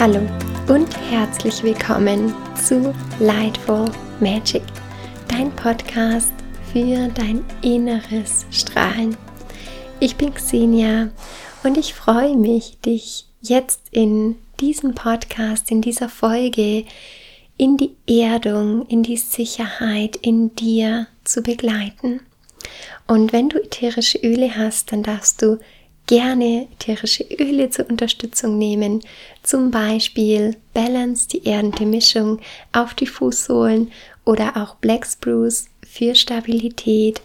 Hallo und herzlich willkommen zu Lightful Magic, dein Podcast für dein inneres Strahlen. Ich bin Xenia und ich freue mich, dich jetzt in diesem Podcast, in dieser Folge in die Erdung, in die Sicherheit in dir zu begleiten. Und wenn du ätherische Öle hast, dann darfst du gerne ätherische Öle zur Unterstützung nehmen, zum Beispiel Balance, die erdende Mischung auf die Fußsohlen oder auch Black Spruce für Stabilität.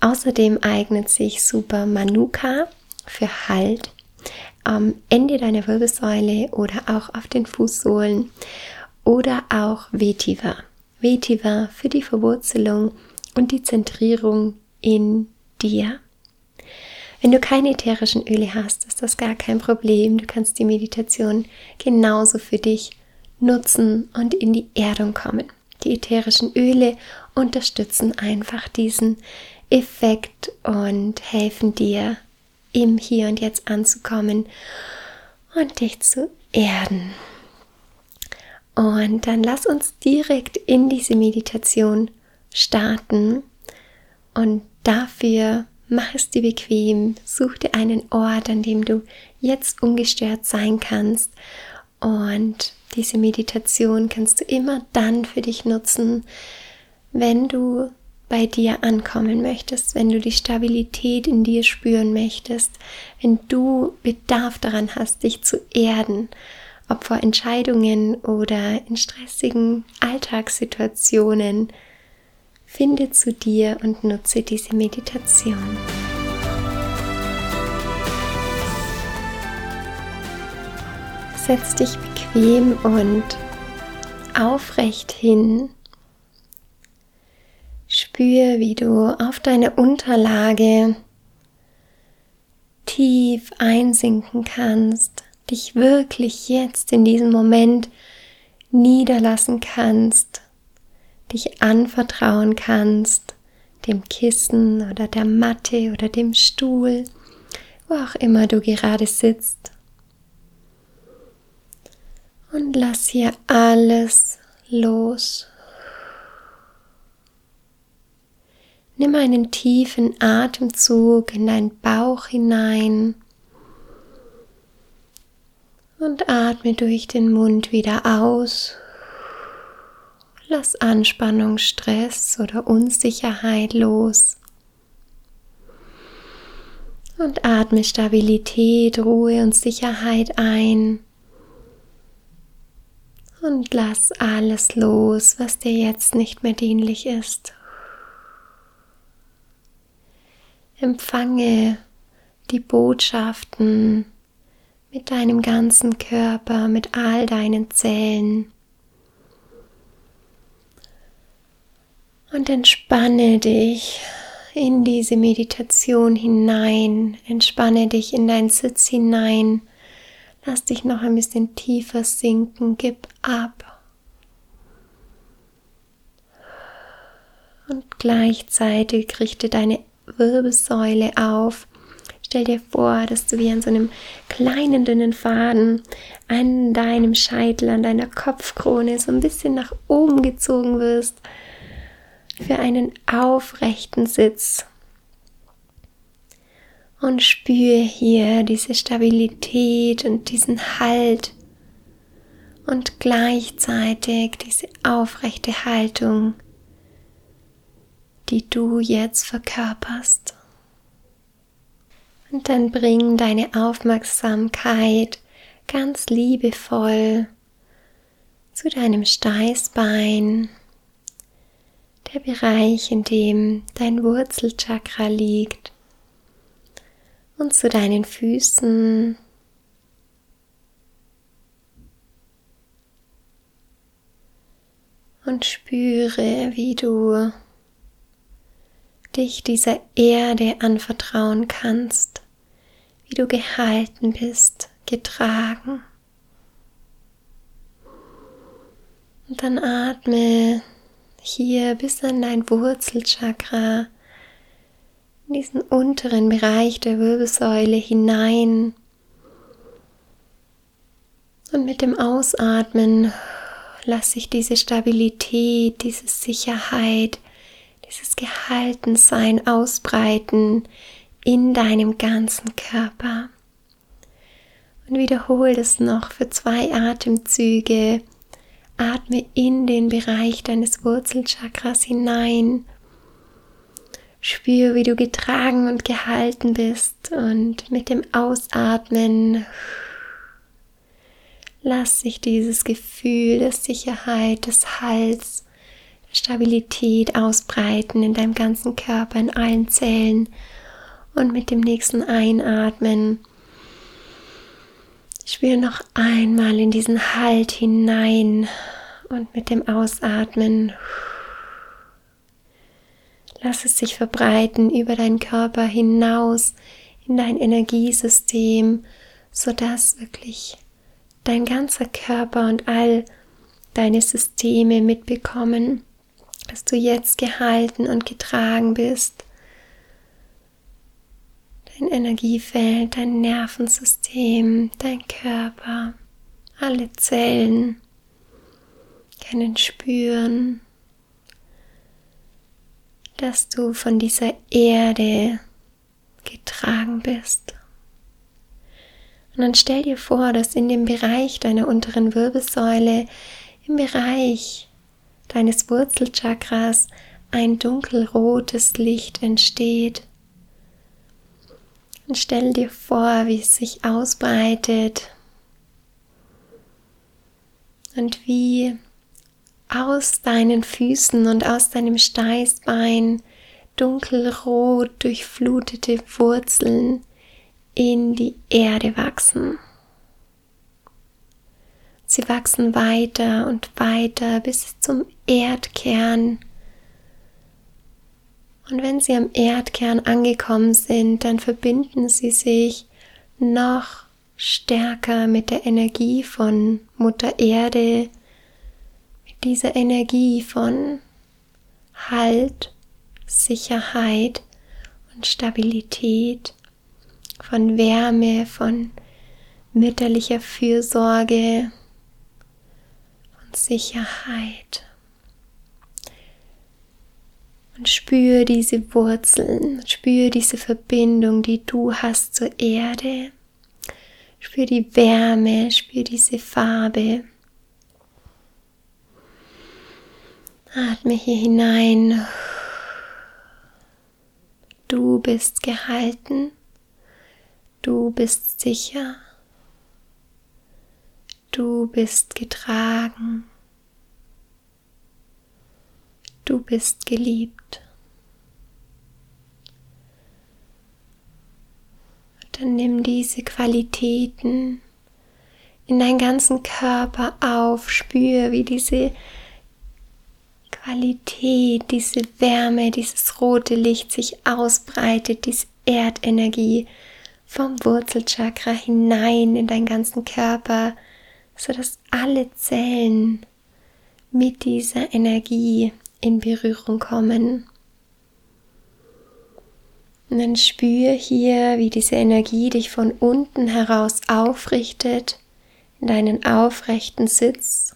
Außerdem eignet sich super Manuka für Halt am Ende deiner Wirbelsäule oder auch auf den Fußsohlen oder auch Vetiver. Vetiver für die Verwurzelung und die Zentrierung in dir. Wenn du keine ätherischen Öle hast, ist das gar kein Problem. Du kannst die Meditation genauso für dich nutzen und in die Erdung kommen. Die ätherischen Öle unterstützen einfach diesen Effekt und helfen dir, im Hier und Jetzt anzukommen und dich zu erden. Und dann lass uns direkt in diese Meditation starten. Und dafür Mach es dir bequem, such dir einen Ort, an dem du jetzt ungestört sein kannst. Und diese Meditation kannst du immer dann für dich nutzen, wenn du bei dir ankommen möchtest, wenn du die Stabilität in dir spüren möchtest, wenn du Bedarf daran hast, dich zu erden, ob vor Entscheidungen oder in stressigen Alltagssituationen, Finde zu dir und nutze diese Meditation. Setz dich bequem und aufrecht hin. Spür, wie du auf deine Unterlage tief einsinken kannst, dich wirklich jetzt in diesem Moment niederlassen kannst dich anvertrauen kannst, dem Kissen oder der Matte oder dem Stuhl, wo auch immer du gerade sitzt. Und lass hier alles los. Nimm einen tiefen Atemzug in deinen Bauch hinein und atme durch den Mund wieder aus. Lass Anspannung, Stress oder Unsicherheit los. Und atme Stabilität, Ruhe und Sicherheit ein. Und lass alles los, was dir jetzt nicht mehr dienlich ist. Empfange die Botschaften mit deinem ganzen Körper, mit all deinen Zellen. Und entspanne dich in diese Meditation hinein. Entspanne dich in deinen Sitz hinein. Lass dich noch ein bisschen tiefer sinken. Gib ab. Und gleichzeitig richte deine Wirbelsäule auf. Stell dir vor, dass du wie an so einem kleinen dünnen Faden an deinem Scheitel, an deiner Kopfkrone so ein bisschen nach oben gezogen wirst für einen aufrechten Sitz. Und spüre hier diese Stabilität und diesen Halt und gleichzeitig diese aufrechte Haltung, die du jetzt verkörperst. Und dann bring deine Aufmerksamkeit ganz liebevoll zu deinem Steißbein der Bereich, in dem dein Wurzelchakra liegt und zu deinen Füßen. Und spüre, wie du dich dieser Erde anvertrauen kannst, wie du gehalten bist, getragen. Und dann atme hier bis an dein Wurzelchakra, in diesen unteren Bereich der Wirbelsäule hinein. Und mit dem Ausatmen lasse ich diese Stabilität, diese Sicherheit, dieses Gehaltensein ausbreiten in deinem ganzen Körper. Und wiederhole das noch für zwei Atemzüge. Atme in den Bereich deines Wurzelchakras hinein. Spür, wie du getragen und gehalten bist und mit dem Ausatmen lass sich dieses Gefühl der Sicherheit, des Hals, der Stabilität ausbreiten in deinem ganzen Körper, in allen Zellen und mit dem nächsten Einatmen Spür noch einmal in diesen Halt hinein und mit dem Ausatmen lass es sich verbreiten über deinen Körper hinaus in dein Energiesystem, sodass wirklich dein ganzer Körper und all deine Systeme mitbekommen, dass du jetzt gehalten und getragen bist dein Energiefeld, dein Nervensystem, dein Körper, alle Zellen können spüren, dass du von dieser Erde getragen bist. Und dann stell dir vor, dass in dem Bereich deiner unteren Wirbelsäule, im Bereich deines Wurzelchakras ein dunkelrotes Licht entsteht. Und stell dir vor, wie es sich ausbreitet und wie aus deinen Füßen und aus deinem Steißbein dunkelrot durchflutete Wurzeln in die Erde wachsen. Sie wachsen weiter und weiter bis zum Erdkern und wenn sie am Erdkern angekommen sind, dann verbinden sie sich noch stärker mit der Energie von Mutter Erde, mit dieser Energie von Halt, Sicherheit und Stabilität, von Wärme, von mütterlicher Fürsorge, und Sicherheit. Und spür diese Wurzeln, spür diese Verbindung, die du hast zur Erde. Spür die Wärme, spür diese Farbe. Atme hier hinein. Du bist gehalten. Du bist sicher. Du bist getragen. Du bist geliebt. Dann nimm diese Qualitäten in deinen ganzen Körper auf, spür, wie diese Qualität, diese Wärme, dieses rote Licht sich ausbreitet, diese Erdenergie vom Wurzelchakra hinein in deinen ganzen Körper, sodass alle Zellen mit dieser Energie in Berührung kommen. Und dann spür hier, wie diese Energie dich von unten heraus aufrichtet in deinen aufrechten Sitz.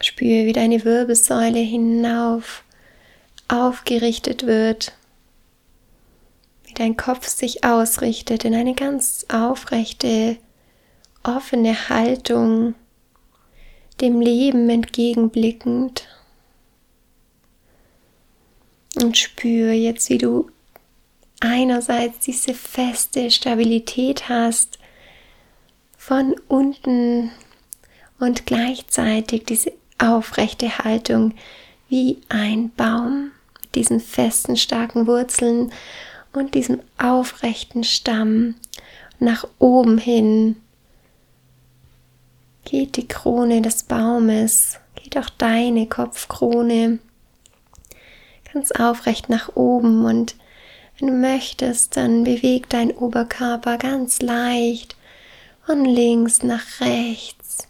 Spür, wie deine Wirbelsäule hinauf aufgerichtet wird, wie dein Kopf sich ausrichtet in eine ganz aufrechte, offene Haltung dem Leben entgegenblickend. Und spüre jetzt, wie du einerseits diese feste Stabilität hast von unten und gleichzeitig diese aufrechte Haltung wie ein Baum mit diesen festen, starken Wurzeln und diesem aufrechten Stamm nach oben hin geht die Krone des Baumes, geht auch deine Kopfkrone ganz aufrecht nach oben und wenn du möchtest, dann beweg dein Oberkörper ganz leicht von links nach rechts.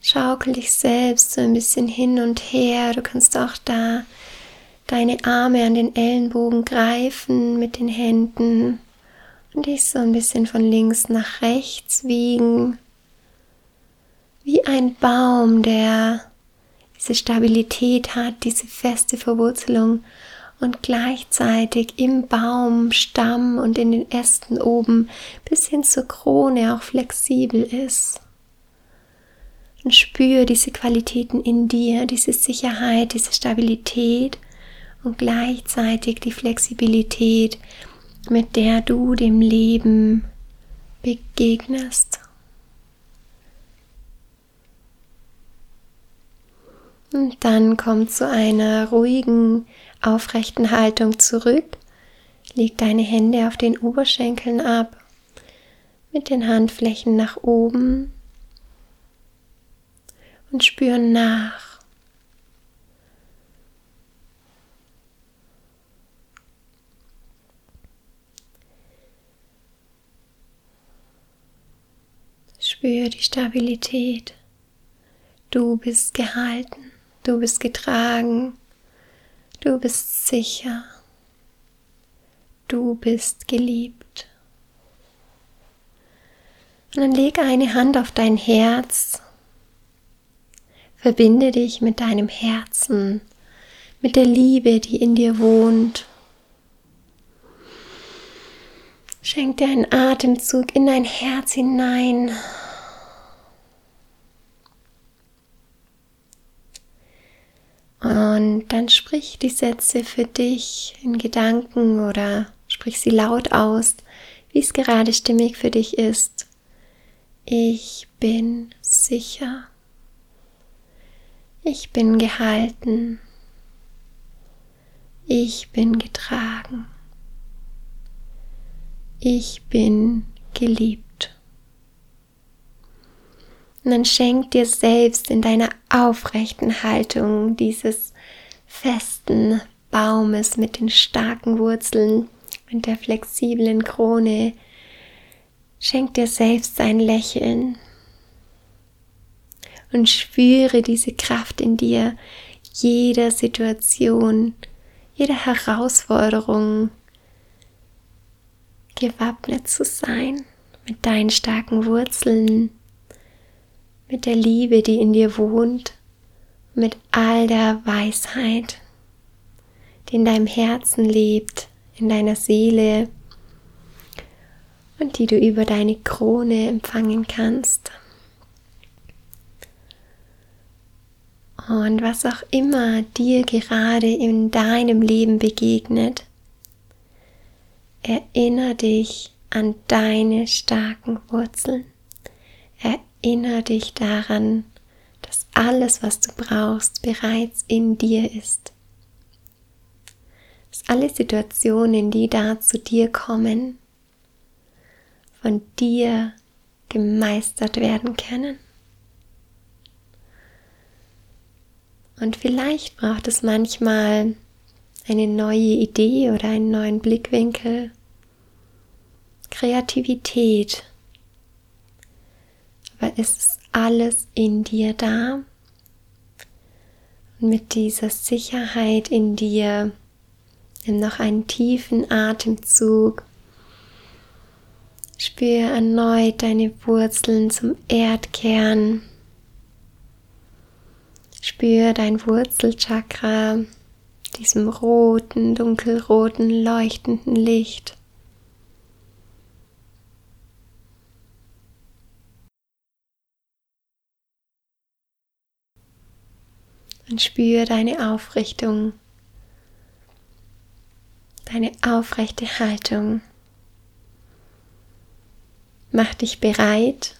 Schaukel dich selbst so ein bisschen hin und her. Du kannst auch da deine Arme an den Ellenbogen greifen mit den Händen und dich so ein bisschen von links nach rechts wiegen, wie ein Baum, der diese Stabilität hat, diese feste Verwurzelung und gleichzeitig im Baumstamm und in den Ästen oben bis hin zur Krone auch flexibel ist. Und spür diese Qualitäten in dir, diese Sicherheit, diese Stabilität und gleichzeitig die Flexibilität, mit der du dem Leben begegnest. Und dann komm zu einer ruhigen, aufrechten Haltung zurück. Leg deine Hände auf den Oberschenkeln ab, mit den Handflächen nach oben und spür nach. Spür die Stabilität. Du bist gehalten, du bist getragen, du bist sicher, du bist geliebt. Und dann lege eine Hand auf dein Herz, verbinde dich mit deinem Herzen, mit der Liebe, die in dir wohnt. Schenk dir einen Atemzug in dein Herz hinein Und dann sprich die Sätze für dich in Gedanken oder sprich sie laut aus, wie es gerade stimmig für dich ist. Ich bin sicher. Ich bin gehalten. Ich bin getragen. Ich bin geliebt. Und dann schenk dir selbst in deiner aufrechten Haltung dieses festen Baumes mit den starken Wurzeln und der flexiblen Krone, schenk dir selbst ein Lächeln. Und spüre diese Kraft in dir, jeder Situation, jeder Herausforderung gewappnet zu sein mit deinen starken Wurzeln mit der Liebe, die in dir wohnt, mit all der Weisheit, die in deinem Herzen lebt, in deiner Seele und die du über deine Krone empfangen kannst. Und was auch immer dir gerade in deinem Leben begegnet, erinnere dich an deine starken Wurzeln. Erinnere dich daran, alles, was du brauchst, bereits in dir ist. Dass alle Situationen, die da zu dir kommen, von dir gemeistert werden können. Und vielleicht braucht es manchmal eine neue Idee oder einen neuen Blickwinkel, Kreativität weil es ist alles in dir da. Und mit dieser Sicherheit in dir nimm noch einen tiefen Atemzug. Spür erneut deine Wurzeln zum Erdkern. Spür dein Wurzelchakra, diesem roten, dunkelroten, leuchtenden Licht. Und spüre deine Aufrichtung, deine aufrechte Haltung. Mach dich bereit,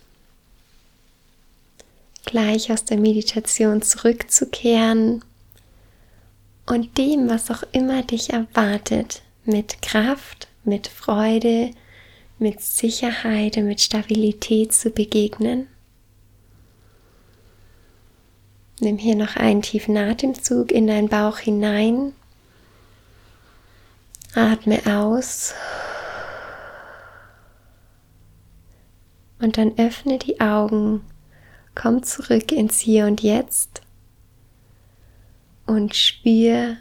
gleich aus der Meditation zurückzukehren und dem, was auch immer dich erwartet, mit Kraft, mit Freude, mit Sicherheit und mit Stabilität zu begegnen. Nimm hier noch einen tiefen Atemzug in deinen Bauch hinein. Atme aus. Und dann öffne die Augen. Komm zurück ins Hier und Jetzt. Und spür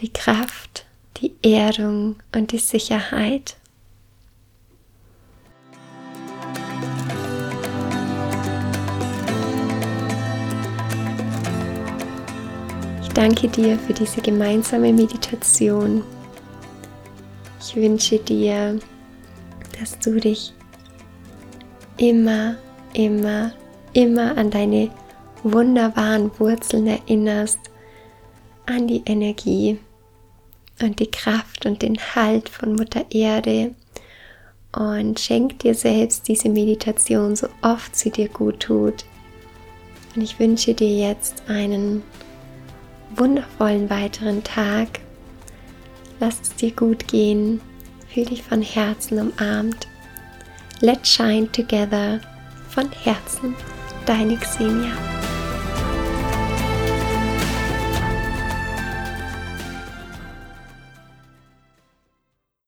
die Kraft, die Erdung und die Sicherheit danke dir für diese gemeinsame Meditation. Ich wünsche dir, dass du dich immer, immer, immer an deine wunderbaren Wurzeln erinnerst, an die Energie und die Kraft und den Halt von Mutter Erde und schenk dir selbst diese Meditation so oft sie dir gut tut. Und ich wünsche dir jetzt einen wundervollen weiteren Tag. Lass es dir gut gehen. Fühl dich von Herzen umarmt. Let's shine together. Von Herzen, deine Xenia.